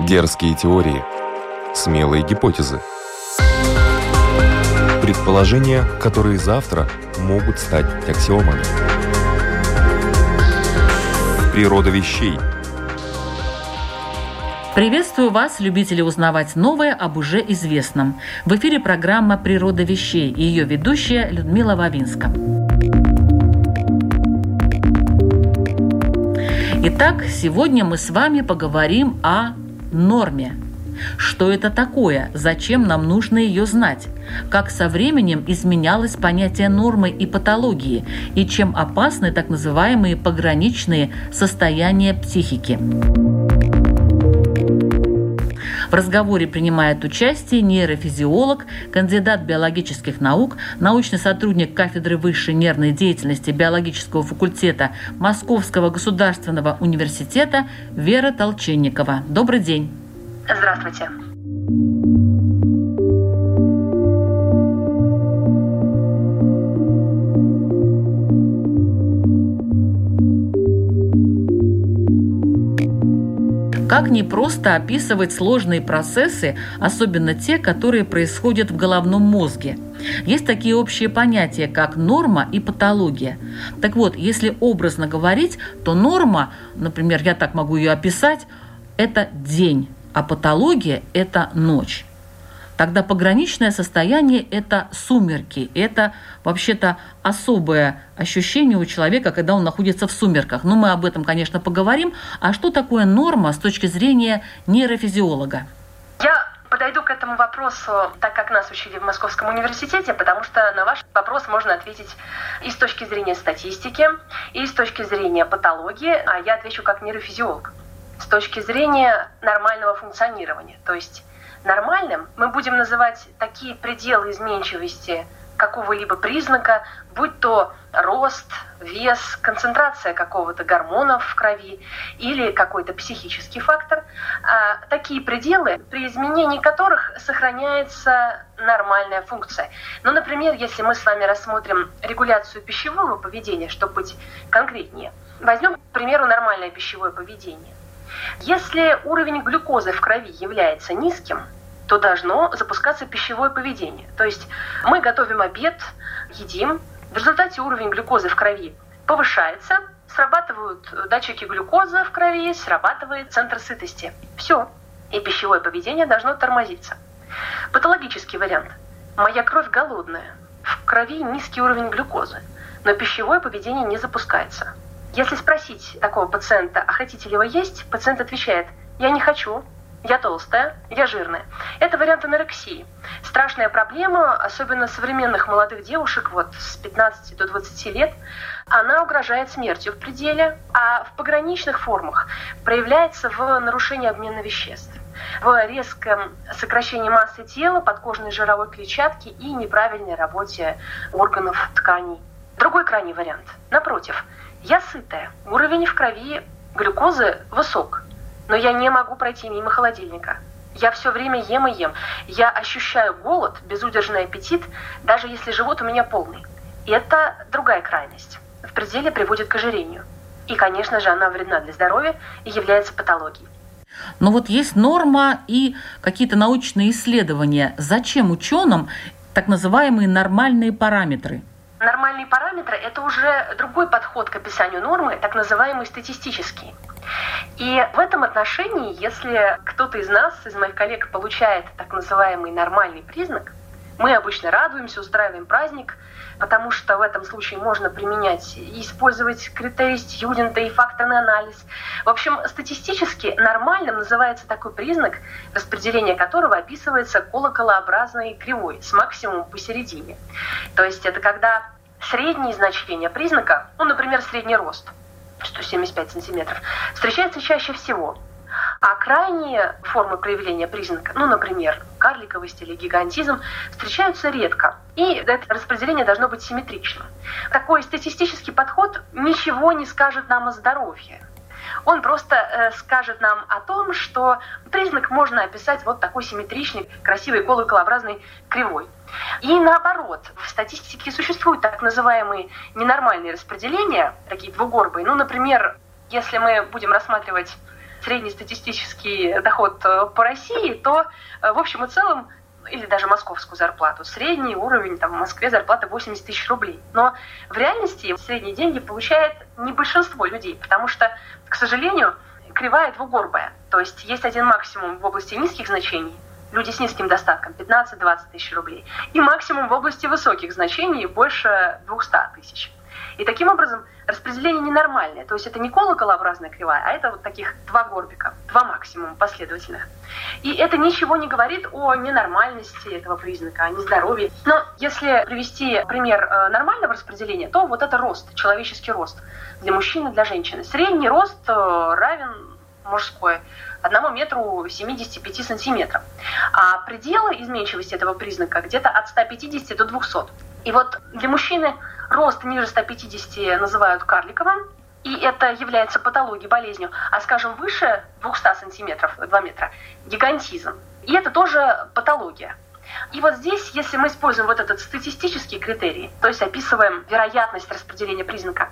Дерзкие теории. Смелые гипотезы. Предположения, которые завтра могут стать аксиомами. Природа вещей. Приветствую вас, любители узнавать новое об уже известном. В эфире программа «Природа вещей» и ее ведущая Людмила Вавинска. Итак, сегодня мы с вами поговорим о норме. Что это такое? Зачем нам нужно ее знать? Как со временем изменялось понятие нормы и патологии? И чем опасны так называемые пограничные состояния психики? В разговоре принимает участие нейрофизиолог, кандидат биологических наук, научный сотрудник кафедры высшей нервной деятельности биологического факультета Московского государственного университета Вера Толченникова. Добрый день. Здравствуйте. Как не просто описывать сложные процессы, особенно те, которые происходят в головном мозге. Есть такие общие понятия, как норма и патология. Так вот, если образно говорить, то норма, например, я так могу ее описать, это день, а патология – это ночь. Тогда пограничное состояние – это сумерки, это вообще-то особое ощущение у человека, когда он находится в сумерках. Но мы об этом, конечно, поговорим. А что такое норма с точки зрения нейрофизиолога? Я подойду к этому вопросу так, как нас учили в Московском университете, потому что на ваш вопрос можно ответить и с точки зрения статистики, и с точки зрения патологии, а я отвечу как нейрофизиолог. С точки зрения нормального функционирования, то есть Нормальным мы будем называть такие пределы изменчивости какого-либо признака, будь то рост, вес, концентрация какого-то гормона в крови или какой-то психический фактор, а такие пределы, при изменении которых сохраняется нормальная функция. Ну, например, если мы с вами рассмотрим регуляцию пищевого поведения, чтобы быть конкретнее, возьмем, к примеру, нормальное пищевое поведение. Если уровень глюкозы в крови является низким, то должно запускаться пищевое поведение. То есть мы готовим обед, едим, в результате уровень глюкозы в крови повышается, срабатывают датчики глюкозы в крови, срабатывает центр сытости. Все. И пищевое поведение должно тормозиться. Патологический вариант. Моя кровь голодная. В крови низкий уровень глюкозы. Но пищевое поведение не запускается. Если спросить такого пациента, а хотите ли вы есть, пациент отвечает, я не хочу, я толстая, я жирная. Это вариант анорексии. Страшная проблема, особенно современных молодых девушек, вот с 15 до 20 лет, она угрожает смертью в пределе, а в пограничных формах проявляется в нарушении обмена веществ в резком сокращении массы тела, подкожной жировой клетчатки и неправильной работе органов тканей. Другой крайний вариант. Напротив, я сытая, уровень в крови глюкозы высок, но я не могу пройти мимо холодильника. Я все время ем и ем. Я ощущаю голод, безудержный аппетит, даже если живот у меня полный. И это другая крайность. В пределе приводит к ожирению. И, конечно же, она вредна для здоровья и является патологией. Но вот есть норма и какие-то научные исследования. Зачем ученым так называемые нормальные параметры – Нормальные параметры – это уже другой подход к описанию нормы, так называемый статистический. И в этом отношении, если кто-то из нас, из моих коллег, получает так называемый нормальный признак, мы обычно радуемся, устраиваем праздник, потому что в этом случае можно применять и использовать критерий Стьюдента и факторный анализ. В общем, статистически нормальным называется такой признак, распределение которого описывается колоколообразной кривой с максимумом посередине. То есть это когда средние значения признака, ну, например, средний рост, 175 сантиметров, встречается чаще всего. А крайние формы проявления признака, ну, например, карликовость или гигантизм, встречаются редко. И это распределение должно быть симметричным. Такой статистический подход ничего не скажет нам о здоровье. Он просто э, скажет нам о том, что признак можно описать вот такой симметричной, красивой колоколообразной кривой. И наоборот, в статистике существуют так называемые ненормальные распределения, такие двугорбые. Ну, например, если мы будем рассматривать среднестатистический доход э, по России, то в общем и целом или даже московскую зарплату. Средний уровень там, в Москве зарплата 80 тысяч рублей. Но в реальности средние деньги получает не большинство людей, потому что, к сожалению, кривая двугорбая. То есть есть один максимум в области низких значений, люди с низким достатком 15-20 тысяч рублей, и максимум в области высоких значений больше 200 тысяч. И таким образом распределение ненормальное. То есть это не колоколообразная кривая, а это вот таких два горбика, два максимума последовательных. И это ничего не говорит о ненормальности этого признака, о нездоровье. Но если привести пример э, нормального распределения, то вот это рост, человеческий рост для мужчины, для женщины. Средний рост э, равен мужской одному метру 75 сантиметров. А пределы изменчивости этого признака где-то от 150 до 200. И вот для мужчины рост ниже 150 называют карликовым, и это является патологией, болезнью, а, скажем, выше 200 сантиметров, 2 метра, гигантизм. И это тоже патология. И вот здесь, если мы используем вот этот статистический критерий, то есть описываем вероятность распределения признака,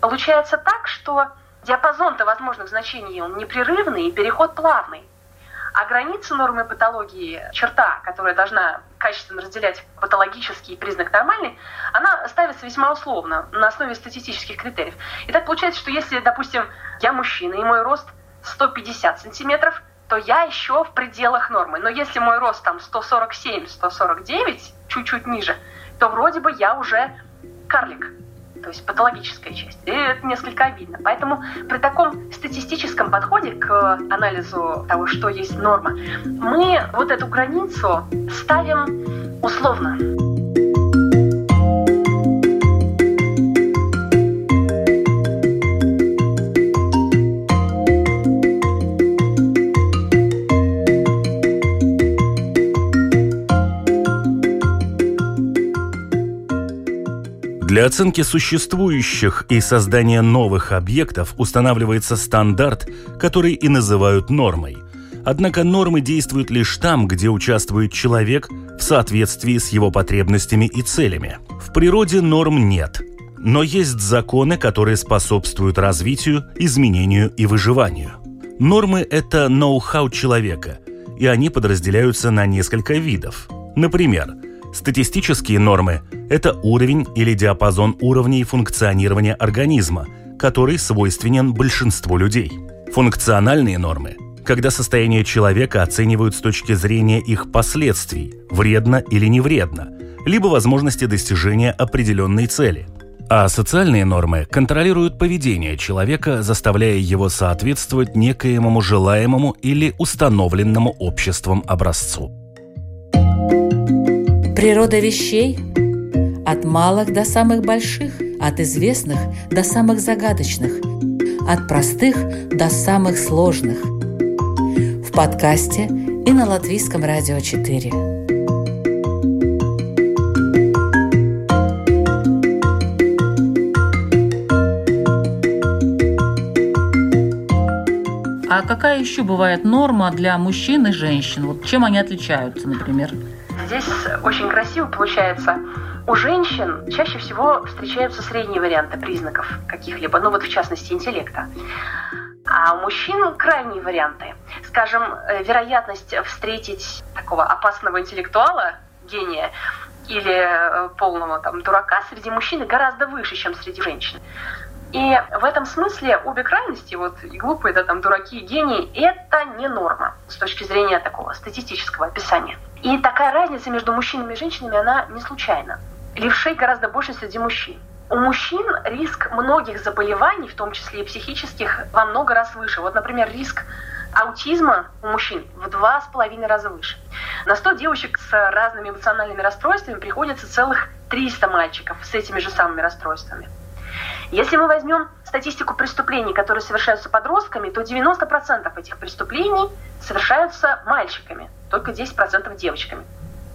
получается так, что диапазон-то возможных значений, он непрерывный и переход плавный. А граница нормы патологии, черта, которая должна качественно разделять патологический признак нормальный, она ставится весьма условно, на основе статистических критериев. И так получается, что если, допустим, я мужчина и мой рост 150 сантиметров, то я еще в пределах нормы. Но если мой рост там 147-149, чуть-чуть ниже, то вроде бы я уже карлик то есть патологическая часть. И это несколько обидно. Поэтому при таком статистическом подходе к анализу того, что есть норма, мы вот эту границу ставим условно. Для оценки существующих и создания новых объектов устанавливается стандарт, который и называют нормой. Однако нормы действуют лишь там, где участвует человек в соответствии с его потребностями и целями. В природе норм нет, но есть законы, которые способствуют развитию, изменению и выживанию. Нормы – это ноу-хау человека, и они подразделяются на несколько видов. Например, Статистические нормы – это уровень или диапазон уровней функционирования организма, который свойственен большинству людей. Функциональные нормы – когда состояние человека оценивают с точки зрения их последствий, вредно или не вредно, либо возможности достижения определенной цели. А социальные нормы контролируют поведение человека, заставляя его соответствовать некоему желаемому или установленному обществом образцу. Природа вещей от малых до самых больших, от известных до самых загадочных, от простых до самых сложных. В подкасте и на Латвийском радио 4. А какая еще бывает норма для мужчин и женщин? Вот чем они отличаются, например? Здесь очень красиво получается. У женщин чаще всего встречаются средние варианты признаков каких-либо, ну вот в частности интеллекта. А у мужчин крайние варианты. Скажем, э, вероятность встретить такого опасного интеллектуала, гения, или э, полного там дурака среди мужчин гораздо выше, чем среди женщин. И в этом смысле обе крайности, вот и глупые, да, там, дураки и гении, это не норма с точки зрения такого статистического описания. И такая разница между мужчинами и женщинами, она не случайна. Левшей гораздо больше среди мужчин. У мужчин риск многих заболеваний, в том числе и психических, во много раз выше. Вот, например, риск аутизма у мужчин в два с половиной раза выше. На 100 девочек с разными эмоциональными расстройствами приходится целых 300 мальчиков с этими же самыми расстройствами. Если мы возьмем статистику преступлений, которые совершаются подростками, то 90% этих преступлений совершаются мальчиками, только 10% девочками.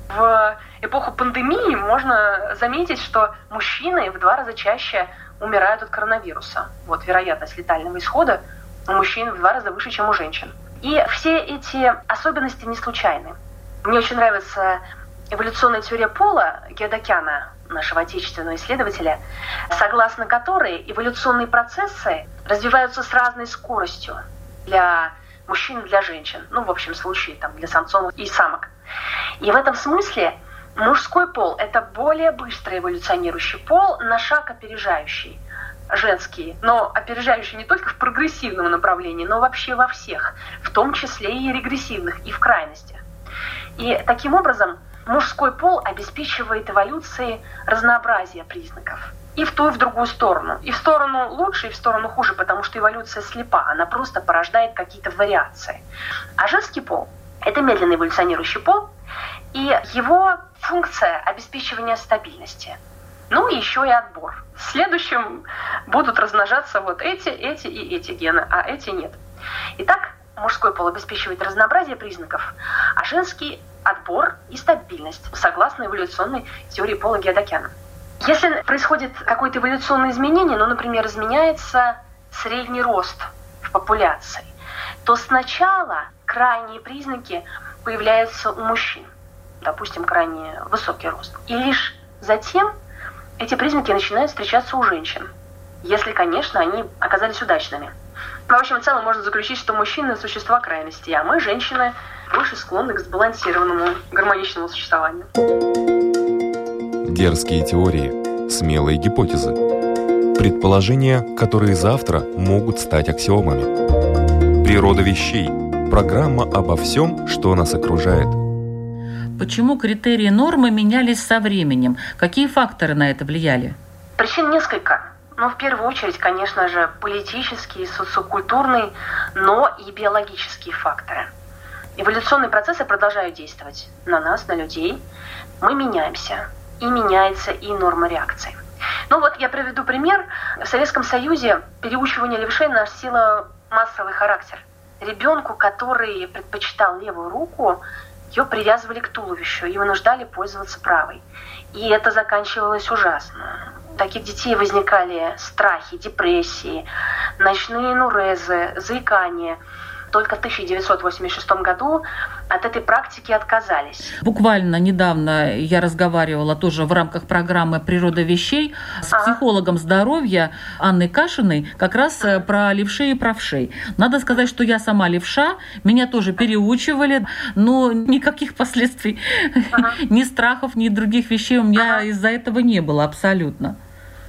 В эпоху пандемии можно заметить, что мужчины в два раза чаще умирают от коронавируса. Вот вероятность летального исхода у мужчин в два раза выше, чем у женщин. И все эти особенности не случайны. Мне очень нравится эволюционная теория пола Геодокяна, нашего отечественного исследователя, согласно которой эволюционные процессы развиваются с разной скоростью. для мужчин и для женщин. Ну, в общем случае, там, для самцов и самок. И в этом смысле мужской пол – это более быстро эволюционирующий пол, на шаг опережающий женские, но опережающие не только в прогрессивном направлении, но вообще во всех, в том числе и регрессивных, и в крайностях. И таким образом мужской пол обеспечивает эволюции разнообразие признаков. И в ту, и в другую сторону. И в сторону лучше, и в сторону хуже, потому что эволюция слепа, она просто порождает какие-то вариации. А женский пол – это медленно эволюционирующий пол, и его функция – обеспечивание стабильности. Ну и еще и отбор. В следующем будут размножаться вот эти, эти и эти гены, а эти нет. Итак, мужской пол обеспечивает разнообразие признаков, а женский – отбор и стабильность, согласно эволюционной теории Пола Геодокяна. Если происходит какое-то эволюционное изменение, ну, например, изменяется средний рост в популяции, то сначала крайние признаки появляются у мужчин, допустим, крайне высокий рост. И лишь затем эти признаки начинают встречаться у женщин, если, конечно, они оказались удачными. В общем, в целом можно заключить, что мужчины – существа крайности, а мы, женщины, больше склонны к сбалансированному, гармоничному существованию. Дерзкие теории, смелые гипотезы, предположения, которые завтра могут стать аксиомами. Природа вещей. Программа обо всем, что нас окружает. Почему критерии нормы менялись со временем? Какие факторы на это влияли? Причин несколько. Ну, в первую очередь, конечно же, политические, социокультурные, но и биологические факторы. Эволюционные процессы продолжают действовать на нас, на людей. Мы меняемся, и меняется и норма реакции. Ну вот я приведу пример. В Советском Союзе переучивание левшей носило массовый характер. Ребенку, который предпочитал левую руку, ее привязывали к туловищу и вынуждали пользоваться правой. И это заканчивалось ужасно. Таких детей возникали страхи, депрессии, ночные нурезы, заикание – только в 1986 году от этой практики отказались. Буквально недавно я разговаривала тоже в рамках программы «Природа вещей» с ага. психологом здоровья Анной Кашиной как раз э, про левшей и правшей. Надо сказать, что я сама левша, меня тоже переучивали, но никаких последствий, ага. ни страхов, ни других вещей у меня ага. из-за этого не было абсолютно.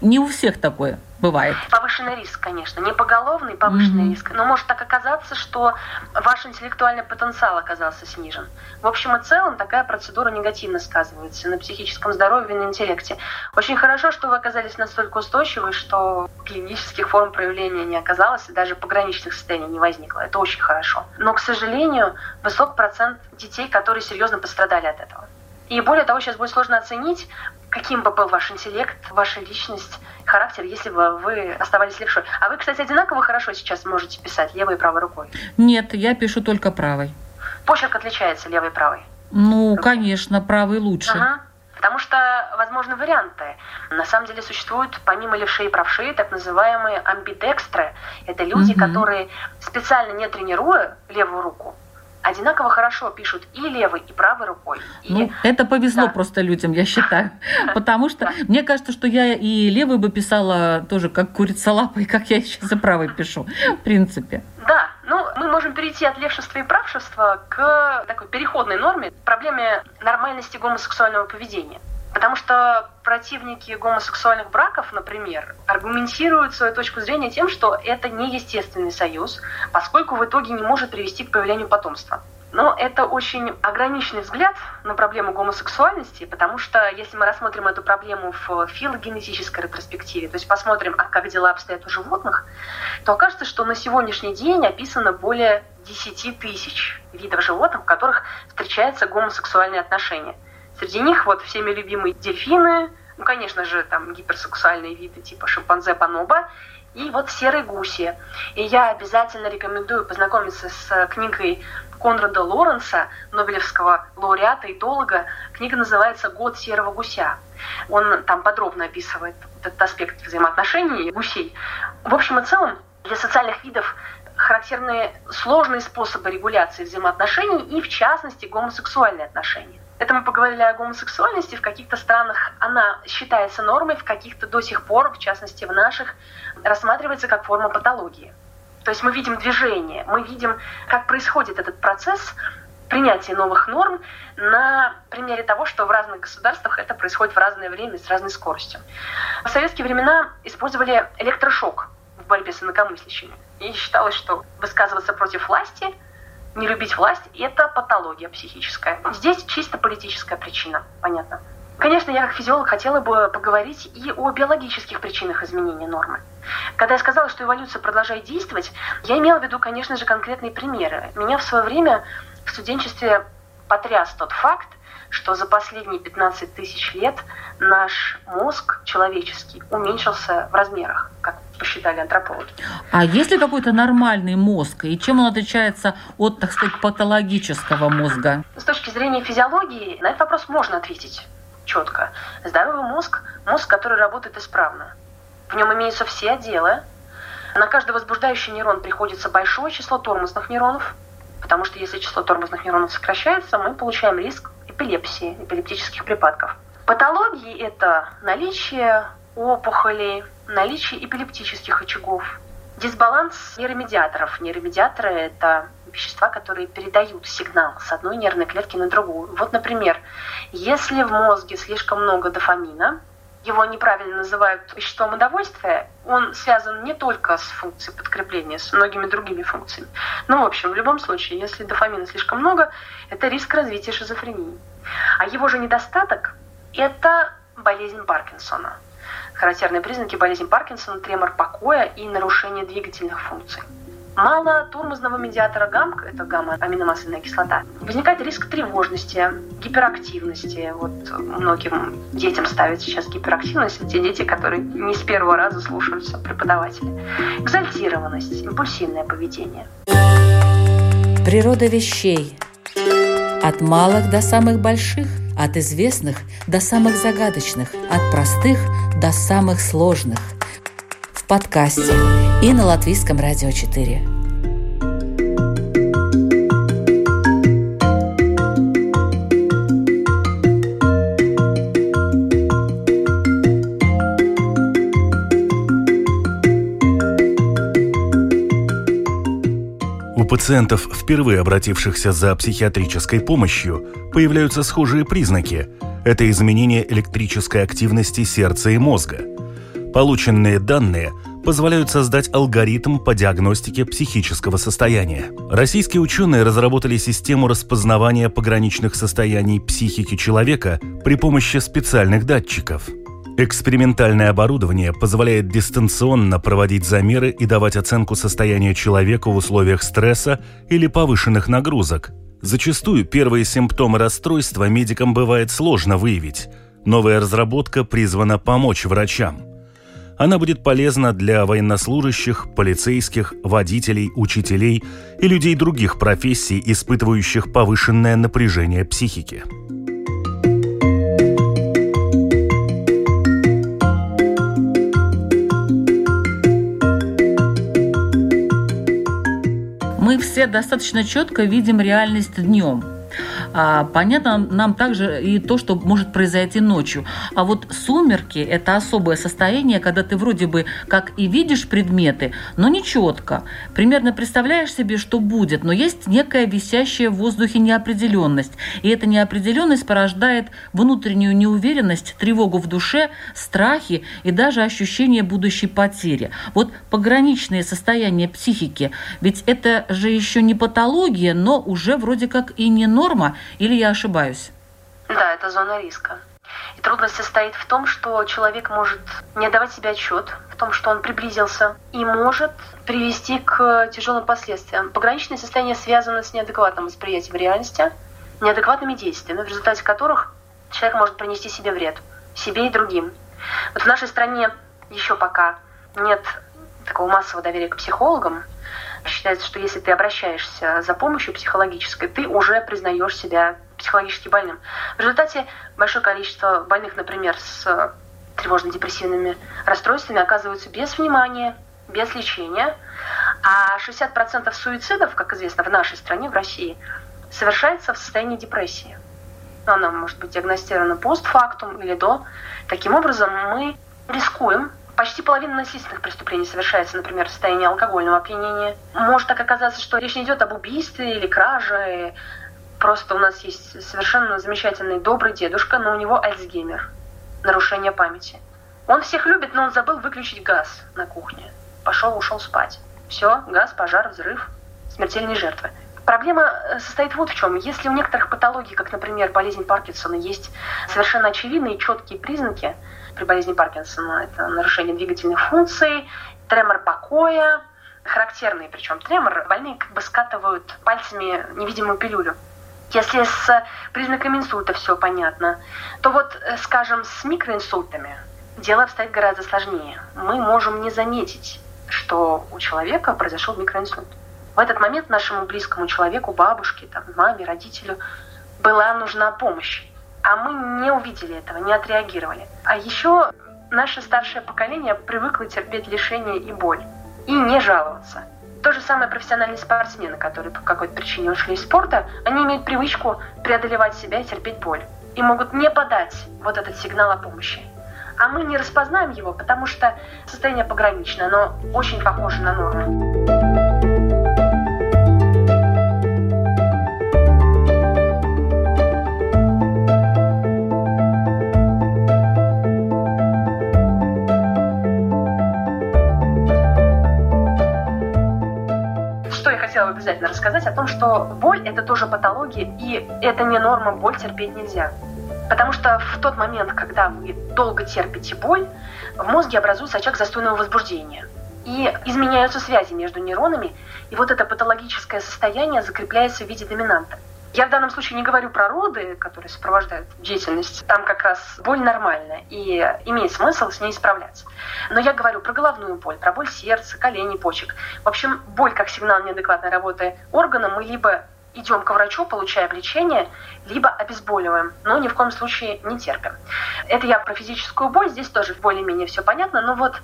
Не у всех такое бывает. Повышенный риск, конечно. Не поголовный повышенный mm-hmm. риск, но может так оказаться, что ваш интеллектуальный потенциал оказался снижен. В общем и целом такая процедура негативно сказывается на психическом здоровье и на интеллекте. Очень хорошо, что вы оказались настолько устойчивы, что клинических форм проявления не оказалось и даже пограничных состояний не возникло. Это очень хорошо. Но, к сожалению, высок процент детей, которые серьезно пострадали от этого. И более того, сейчас будет сложно оценить, каким бы был ваш интеллект, ваша личность, характер, если бы вы оставались левшой. А вы, кстати, одинаково хорошо сейчас можете писать левой и правой рукой? Нет, я пишу только правой. Почерк отличается левой и правой? Ну, рукой. конечно, правый лучше. Ага. Потому что возможны варианты. На самом деле существуют, помимо левшей и правшей, так называемые амбидекстры. Это люди, угу. которые специально не тренируя левую руку, одинаково хорошо пишут и левой, и правой рукой. И... Ну, это повезло да. просто людям, я считаю. Потому что мне кажется, что я и левой бы писала тоже как курица лапой, как я сейчас и правой пишу, в принципе. Да, ну, мы можем перейти от левшества и правшества к такой переходной норме, проблеме нормальности гомосексуального поведения. Потому что противники гомосексуальных браков, например, аргументируют свою точку зрения тем, что это не естественный союз, поскольку в итоге не может привести к появлению потомства. Но это очень ограниченный взгляд на проблему гомосексуальности, потому что если мы рассмотрим эту проблему в филогенетической ретроспективе, то есть посмотрим, а как дела обстоят у животных, то окажется, что на сегодняшний день описано более 10 тысяч видов животных, в которых встречаются гомосексуальные отношения. Среди них вот всеми любимые дельфины, ну, конечно же, там гиперсексуальные виды типа шимпанзе, бонобо, и вот серые гуси. И я обязательно рекомендую познакомиться с книгой Конрада Лоренса, Нобелевского лауреата, этолога. Книга называется «Год серого гуся». Он там подробно описывает этот аспект взаимоотношений гусей. В общем и целом, для социальных видов характерны сложные способы регуляции взаимоотношений и, в частности, гомосексуальные отношения. Это мы поговорили о гомосексуальности. В каких-то странах она считается нормой, в каких-то до сих пор, в частности в наших, рассматривается как форма патологии. То есть мы видим движение, мы видим, как происходит этот процесс принятия новых норм на примере того, что в разных государствах это происходит в разное время с разной скоростью. В советские времена использовали электрошок в борьбе с инакомыслящими. И считалось, что высказываться против власти, не любить власть – это патология психическая. Здесь чисто политическая причина, понятно. Конечно, я как физиолог хотела бы поговорить и о биологических причинах изменения нормы. Когда я сказала, что эволюция продолжает действовать, я имела в виду, конечно же, конкретные примеры. Меня в свое время в студенчестве потряс тот факт, что за последние 15 тысяч лет наш мозг человеческий уменьшился в размерах, как посчитали антропологи. А есть ли какой-то нормальный мозг, и чем он отличается от, так сказать, патологического мозга? С точки зрения физиологии на этот вопрос можно ответить четко. Здоровый мозг – мозг, который работает исправно. В нем имеются все отделы. На каждый возбуждающий нейрон приходится большое число тормозных нейронов, потому что если число тормозных нейронов сокращается, мы получаем риск эпилепсии, эпилептических припадков. Патологии – это наличие опухолей, наличие эпилептических очагов, дисбаланс нейромедиаторов. Нейромедиаторы – это вещества, которые передают сигнал с одной нервной клетки на другую. Вот, например, если в мозге слишком много дофамина, его неправильно называют веществом удовольствия, он связан не только с функцией подкрепления, с многими другими функциями. Ну, в общем, в любом случае, если дофамина слишком много, это риск развития шизофрении. А его же недостаток – это болезнь Паркинсона. Характерные признаки болезни Паркинсона – тремор покоя и нарушение двигательных функций. Мало тормозного медиатора ГАМК, это гамма-аминомасляная кислота, возникает риск тревожности, гиперактивности. Вот многим детям ставят сейчас гиперактивность, те дети, которые не с первого раза слушаются преподавателя. Экзальтированность, импульсивное поведение. Природа вещей. От малых до самых больших, от известных до самых загадочных, от простых до самых сложных – в подкасте и на Латвийском радио 4. У пациентов, впервые обратившихся за психиатрической помощью, появляются схожие признаки. Это изменение электрической активности сердца и мозга – Полученные данные позволяют создать алгоритм по диагностике психического состояния. Российские ученые разработали систему распознавания пограничных состояний психики человека при помощи специальных датчиков. Экспериментальное оборудование позволяет дистанционно проводить замеры и давать оценку состояния человека в условиях стресса или повышенных нагрузок. Зачастую первые симптомы расстройства медикам бывает сложно выявить. Новая разработка призвана помочь врачам – она будет полезна для военнослужащих, полицейских, водителей, учителей и людей других профессий, испытывающих повышенное напряжение психики. Мы все достаточно четко видим реальность днем – а, понятно нам также и то, что может произойти ночью. А вот сумерки – это особое состояние, когда ты вроде бы как и видишь предметы, но не четко. Примерно представляешь себе, что будет, но есть некая висящая в воздухе неопределенность. И эта неопределенность порождает внутреннюю неуверенность, тревогу в душе, страхи и даже ощущение будущей потери. Вот пограничные состояния психики, ведь это же еще не патология, но уже вроде как и не норма, или я ошибаюсь? Да, это зона риска. И трудность состоит в том, что человек может не отдавать себе отчет в том, что он приблизился, и может привести к тяжелым последствиям. Пограничное состояние связано с неадекватным восприятием реальности, неадекватными действиями, в результате которых человек может принести себе вред, себе и другим. Вот в нашей стране еще пока нет такого массового доверия к психологам, Считается, что если ты обращаешься за помощью психологической, ты уже признаешь себя психологически больным. В результате большое количество больных, например, с тревожно-депрессивными расстройствами оказываются без внимания, без лечения. А 60% суицидов, как известно, в нашей стране, в России, совершается в состоянии депрессии. Она может быть диагностирована постфактум или до. Таким образом, мы рискуем Почти половина насильственных преступлений совершается, например, в состоянии алкогольного опьянения. Может так оказаться, что речь не идет об убийстве или краже. Просто у нас есть совершенно замечательный добрый дедушка, но у него Альцгеймер, нарушение памяти. Он всех любит, но он забыл выключить газ на кухне. Пошел, ушел спать. Все, газ, пожар, взрыв, смертельные жертвы. Проблема э, состоит вот в чем. Если у некоторых патологий, как, например, болезнь Паркинсона, есть совершенно очевидные четкие признаки, при болезни Паркинсона это нарушение двигательных функций, тремор покоя, характерный причем тремор, больные как бы скатывают пальцами невидимую пилюлю. Если с признаками инсульта все понятно, то вот, э, скажем, с микроинсультами дело обстоит гораздо сложнее. Мы можем не заметить, что у человека произошел микроинсульт. В этот момент нашему близкому человеку, бабушке, там, маме, родителю была нужна помощь. А мы не увидели этого, не отреагировали. А еще наше старшее поколение привыкло терпеть лишения и боль. И не жаловаться. То же самое профессиональные спортсмены, которые по какой-то причине ушли из спорта, они имеют привычку преодолевать себя и терпеть боль. И могут не подать вот этот сигнал о помощи. А мы не распознаем его, потому что состояние пограничное, но очень похоже на норму. Обязательно рассказать о том, что боль – это тоже патология, и это не норма, боль терпеть нельзя. Потому что в тот момент, когда вы долго терпите боль, в мозге образуется очаг застойного возбуждения. И изменяются связи между нейронами, и вот это патологическое состояние закрепляется в виде доминанта. Я в данном случае не говорю про роды, которые сопровождают деятельность. Там как раз боль нормальная, и имеет смысл с ней справляться. Но я говорю про головную боль, про боль сердца, коленей, почек. В общем, боль как сигнал неадекватной работы органа мы либо идем к врачу, получаем лечение, либо обезболиваем, но ни в коем случае не терпим. Это я про физическую боль, здесь тоже более-менее все понятно, но вот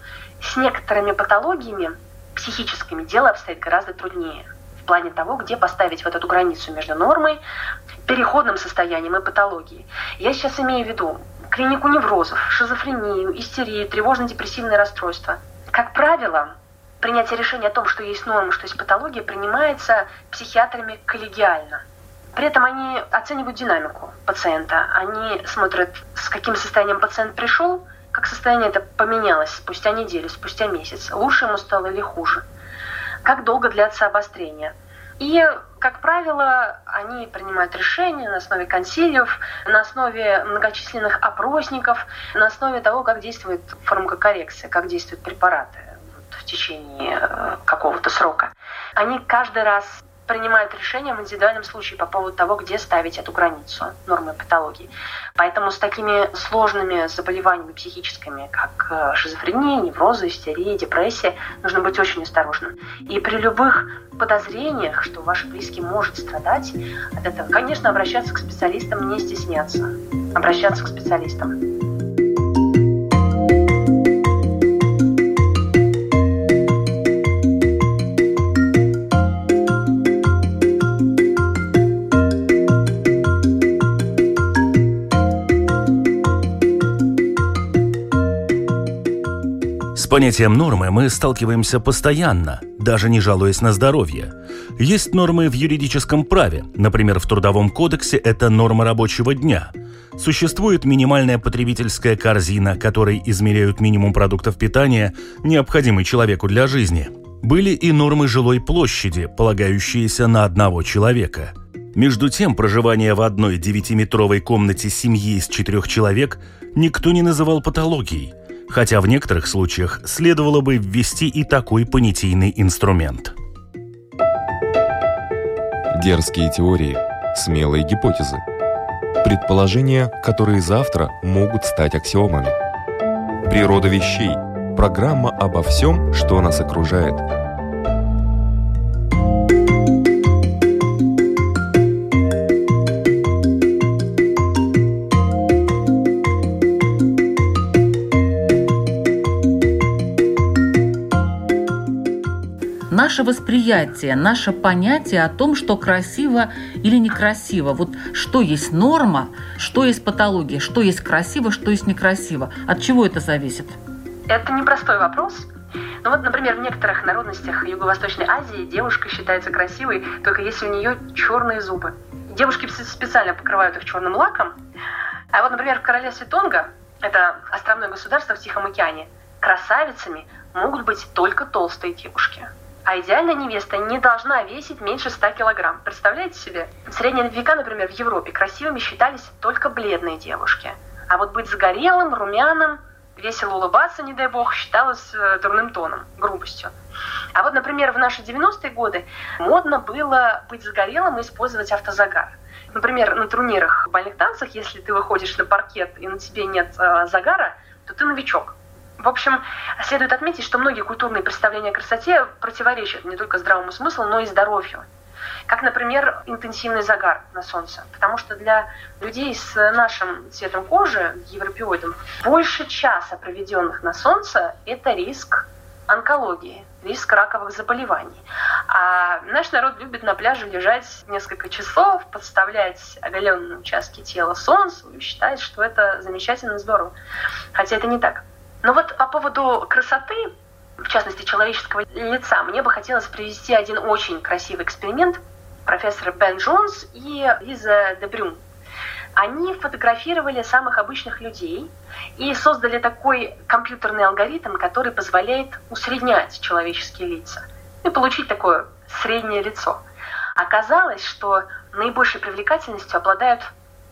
с некоторыми патологиями психическими дело обстоит гораздо труднее плане того, где поставить вот эту границу между нормой, переходным состоянием и патологией. Я сейчас имею в виду клинику неврозов, шизофрению, истерию, тревожно-депрессивное расстройство. Как правило, принятие решения о том, что есть норма, что есть патология, принимается психиатрами коллегиально. При этом они оценивают динамику пациента. Они смотрят, с каким состоянием пациент пришел, как состояние это поменялось спустя неделю, спустя месяц, лучше ему стало или хуже как долго длятся обострения. И, как правило, они принимают решения на основе консилиев, на основе многочисленных опросников, на основе того, как действует фармакокоррекция, как действуют препараты в течение э, какого-то срока. Они каждый раз принимают решения в индивидуальном случае по поводу того, где ставить эту границу нормы патологии. Поэтому с такими сложными заболеваниями психическими, как э, шизофрения, неврозы, истерия, депрессия, нужно быть очень осторожным. И при любых подозрениях, что ваш близкий может страдать от этого, конечно, обращаться к специалистам, не стесняться. Обращаться к специалистам. Понятием нормы мы сталкиваемся постоянно, даже не жалуясь на здоровье. Есть нормы в юридическом праве, например, в Трудовом кодексе это норма рабочего дня. Существует минимальная потребительская корзина, которой измеряют минимум продуктов питания, необходимый человеку для жизни. Были и нормы жилой площади, полагающиеся на одного человека. Между тем, проживание в одной девятиметровой комнате семьи из четырех человек никто не называл патологией – хотя в некоторых случаях следовало бы ввести и такой понятийный инструмент. Дерзкие теории, смелые гипотезы, предположения, которые завтра могут стать аксиомами. Природа вещей – программа обо всем, что нас окружает – наше восприятие, наше понятие о том, что красиво или некрасиво. Вот что есть норма, что есть патология, что есть красиво, что есть некрасиво. От чего это зависит? Это непростой вопрос. Ну вот, например, в некоторых народностях Юго-Восточной Азии девушка считается красивой, только если у нее черные зубы. Девушки специально покрывают их черным лаком. А вот, например, в королевстве Тонга, это островное государство в Тихом океане, красавицами могут быть только толстые девушки. А идеальная невеста не должна весить меньше 100 килограмм. Представляете себе? В средние века, например, в Европе красивыми считались только бледные девушки. А вот быть загорелым, румяным, весело улыбаться, не дай бог, считалось э, дурным тоном, грубостью. А вот, например, в наши 90-е годы модно было быть загорелым и использовать автозагар. Например, на турнирах в бальных танцах, если ты выходишь на паркет и на тебе нет э, загара, то ты новичок. В общем, следует отметить, что многие культурные представления о красоте противоречат не только здравому смыслу, но и здоровью. Как, например, интенсивный загар на солнце. Потому что для людей с нашим цветом кожи, европеоидом, больше часа, проведенных на солнце, это риск онкологии, риск раковых заболеваний. А наш народ любит на пляже лежать несколько часов, подставлять оголенные участки тела солнцу и считает, что это замечательно здорово. Хотя это не так. Но вот по поводу красоты, в частности человеческого лица, мне бы хотелось привести один очень красивый эксперимент профессора Бен Джонс и Лиза Дебрюн. Они фотографировали самых обычных людей и создали такой компьютерный алгоритм, который позволяет усреднять человеческие лица и получить такое среднее лицо. Оказалось, что наибольшей привлекательностью обладают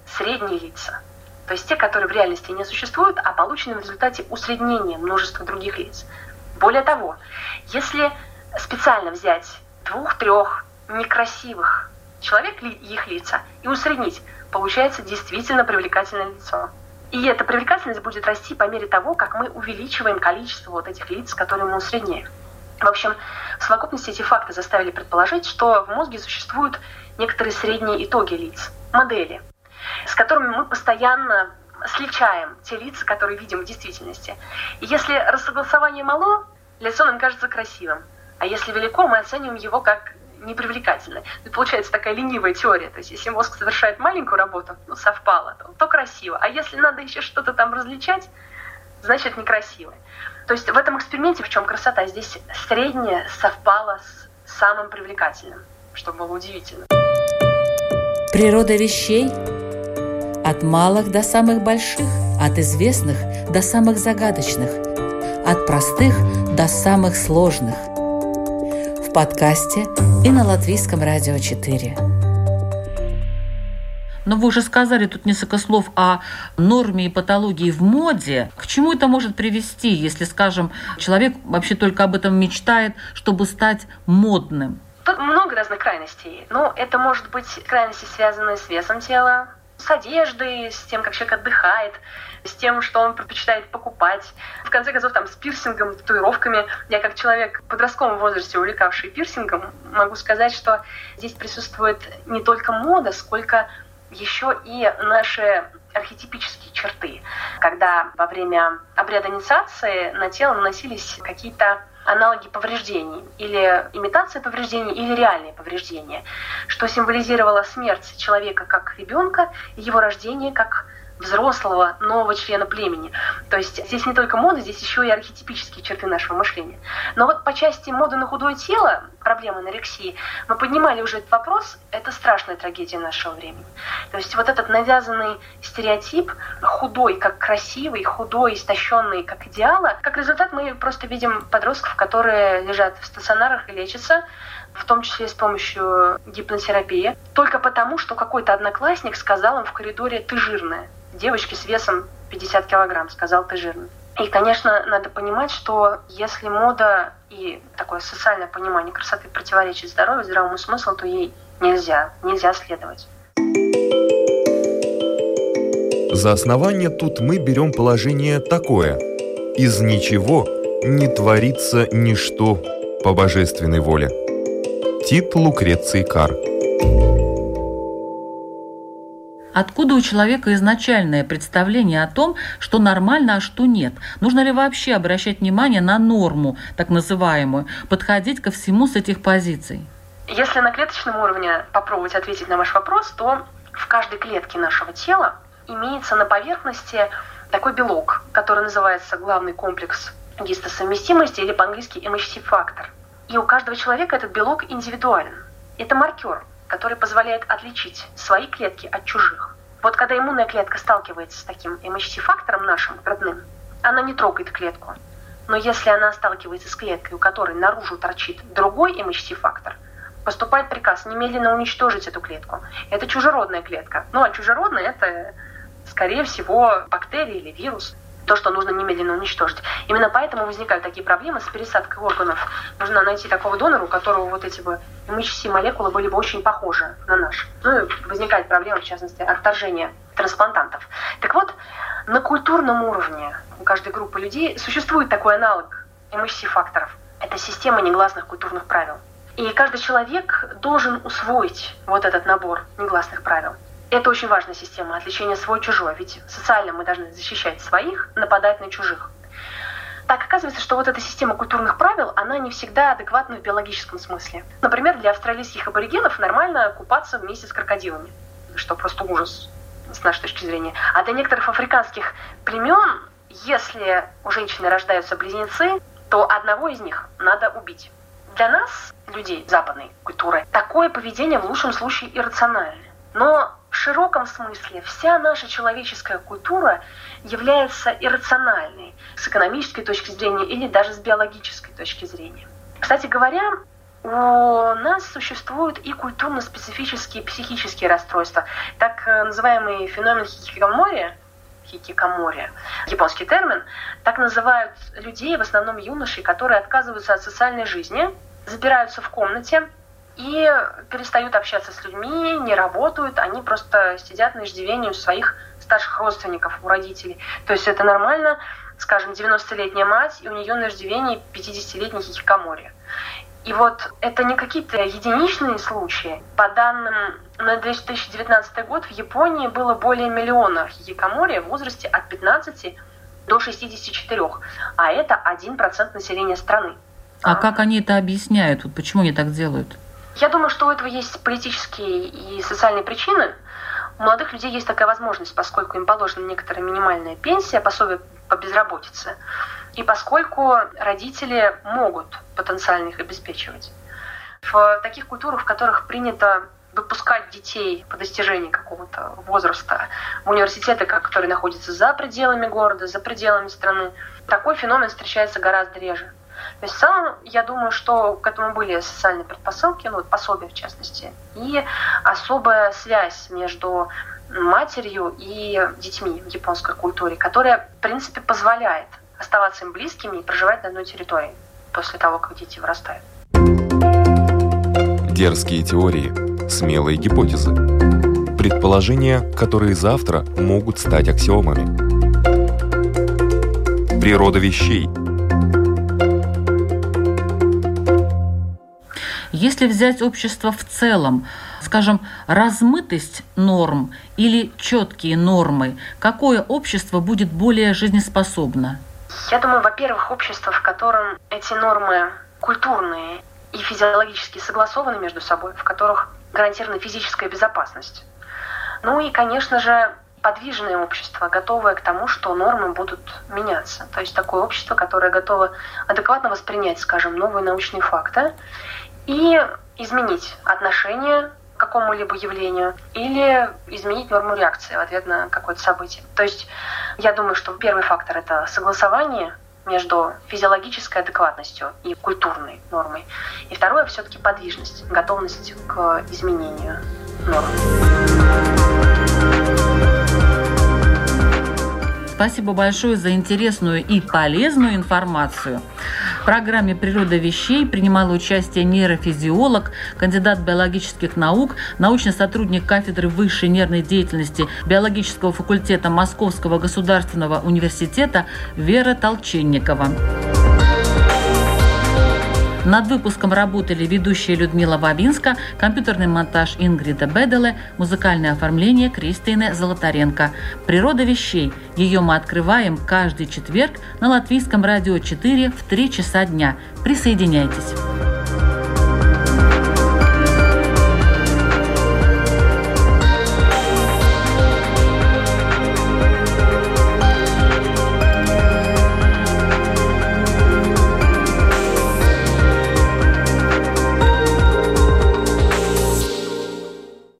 средние лица – то есть те, которые в реальности не существуют, а получены в результате усреднения множества других лиц. Более того, если специально взять двух-трех некрасивых человек их лица и усреднить, получается действительно привлекательное лицо. И эта привлекательность будет расти по мере того, как мы увеличиваем количество вот этих лиц, которые мы усредняем. В общем, в совокупности эти факты заставили предположить, что в мозге существуют некоторые средние итоги лиц, модели – с которыми мы постоянно сличаем те лица, которые видим в действительности. И если рассогласование мало, лицо нам кажется красивым. А если велико, мы оцениваем его как непривлекательное. И получается такая ленивая теория. То есть если мозг совершает маленькую работу, ну, совпало, то, то красиво. А если надо еще что-то там различать, значит некрасиво. То есть в этом эксперименте в чем красота? Здесь среднее совпало с самым привлекательным, что было удивительно. Природа вещей от малых до самых больших, от известных до самых загадочных, от простых до самых сложных. В подкасте и на Латвийском радио 4. Но вы уже сказали тут несколько слов о норме и патологии в моде. К чему это может привести, если, скажем, человек вообще только об этом мечтает, чтобы стать модным? Тут много разных крайностей. Ну, это может быть крайности, связанные с весом тела, с одеждой, с тем, как человек отдыхает, с тем, что он предпочитает покупать. В конце концов, там, с пирсингом, татуировками. Я как человек в подростковом возрасте, увлекавший пирсингом, могу сказать, что здесь присутствует не только мода, сколько еще и наши архетипические черты, когда во время обряда инициации на тело наносились какие-то аналоги повреждений, или имитация повреждений, или реальные повреждения, что символизировало смерть человека как ребенка и его рождение как взрослого нового члена племени. То есть здесь не только мода, здесь еще и архетипические черты нашего мышления. Но вот по части моды на худое тело, проблемы анорексии, мы поднимали уже этот вопрос, это страшная трагедия нашего времени. То есть вот этот навязанный стереотип худой как красивый, худой, истощенный как идеала, как результат мы просто видим подростков, которые лежат в стационарах и лечатся, в том числе с помощью гипнотерапии, только потому, что какой-то одноклассник сказал им в коридоре «ты жирная» девочки с весом 50 килограмм, сказал ты жирный. И, конечно, надо понимать, что если мода и такое социальное понимание красоты противоречит здоровью, здравому смыслу, то ей нельзя, нельзя следовать. За основание тут мы берем положение такое. Из ничего не творится ничто по божественной воле. Тит Лукреций Кар. Откуда у человека изначальное представление о том, что нормально, а что нет? Нужно ли вообще обращать внимание на норму, так называемую, подходить ко всему с этих позиций? Если на клеточном уровне попробовать ответить на ваш вопрос, то в каждой клетке нашего тела имеется на поверхности такой белок, который называется главный комплекс гистосовместимости или по-английски MHC-фактор. И у каждого человека этот белок индивидуален. Это маркер, который позволяет отличить свои клетки от чужих. Вот когда иммунная клетка сталкивается с таким MHC-фактором нашим родным, она не трогает клетку. Но если она сталкивается с клеткой, у которой наружу торчит другой MHC-фактор, поступает приказ немедленно уничтожить эту клетку. Это чужеродная клетка. Ну, а чужеродная – это, скорее всего, бактерия или вирус то, что нужно немедленно уничтожить. Именно поэтому возникают такие проблемы с пересадкой органов. Нужно найти такого донора, у которого вот эти бы МХС-молекулы были бы очень похожи на наш. Ну и возникает проблема, в частности, отторжения трансплантантов. Так вот, на культурном уровне у каждой группы людей существует такой аналог МХС-факторов. Это система негласных культурных правил. И каждый человек должен усвоить вот этот набор негласных правил. Это очень важная система, отличение свой-чужой. Ведь социально мы должны защищать своих, нападать на чужих. Так оказывается, что вот эта система культурных правил, она не всегда адекватна в биологическом смысле. Например, для австралийских аборигенов нормально купаться вместе с крокодилами, что просто ужас с нашей точки зрения. А для некоторых африканских племен, если у женщины рождаются близнецы, то одного из них надо убить. Для нас, людей западной культуры, такое поведение в лучшем случае иррационально. Но широком смысле вся наша человеческая культура является иррациональной с экономической точки зрения или даже с биологической точки зрения. Кстати говоря, у нас существуют и культурно-специфические психические расстройства. Так называемый феномен хикикомори, хикикомори, японский термин, так называют людей, в основном юношей, которые отказываются от социальной жизни, запираются в комнате, и перестают общаться с людьми, не работают, они просто сидят на иждивении у своих старших родственников, у родителей. То есть это нормально, скажем, 90-летняя мать, и у нее на иждивении 50-летний хикикомори. И вот это не какие-то единичные случаи. По данным на 2019 год в Японии было более миллиона хихикамори в возрасте от 15 до 64, а это 1% населения страны. А, а как они это объясняют? Вот почему они так делают? Я думаю, что у этого есть политические и социальные причины. У молодых людей есть такая возможность, поскольку им положена некоторая минимальная пенсия, пособие по безработице, и поскольку родители могут потенциально их обеспечивать. В таких культурах, в которых принято выпускать детей по достижении какого-то возраста в университеты, которые находятся за пределами города, за пределами страны, такой феномен встречается гораздо реже. То есть в целом, я думаю, что к этому были социальные предпосылки, ну, пособия в частности, и особая связь между матерью и детьми в японской культуре, которая, в принципе, позволяет оставаться им близкими и проживать на одной территории после того, как дети вырастают. Дерзкие теории, смелые гипотезы, предположения, которые завтра могут стать аксиомами. Природа вещей – Если взять общество в целом, скажем, размытость норм или четкие нормы, какое общество будет более жизнеспособно? Я думаю, во-первых, общество, в котором эти нормы культурные и физиологически согласованы между собой, в которых гарантирована физическая безопасность. Ну и, конечно же, подвижное общество, готовое к тому, что нормы будут меняться. То есть такое общество, которое готово адекватно воспринять, скажем, новые научные факты и изменить отношение к какому-либо явлению или изменить норму реакции в ответ на какое-то событие. То есть я думаю, что первый фактор – это согласование между физиологической адекватностью и культурной нормой. И второе – все-таки подвижность, готовность к изменению норм. Спасибо большое за интересную и полезную информацию. Программе «Природа вещей» принимала участие нейрофизиолог, кандидат биологических наук, научный сотрудник кафедры высшей нервной деятельности биологического факультета Московского государственного университета Вера Толченникова. Над выпуском работали ведущая Людмила Бабинска, компьютерный монтаж Ингрида Беделе, музыкальное оформление Кристины Золотаренко. Природа вещей. Ее мы открываем каждый четверг на Латвийском радио 4 в 3 часа дня. Присоединяйтесь.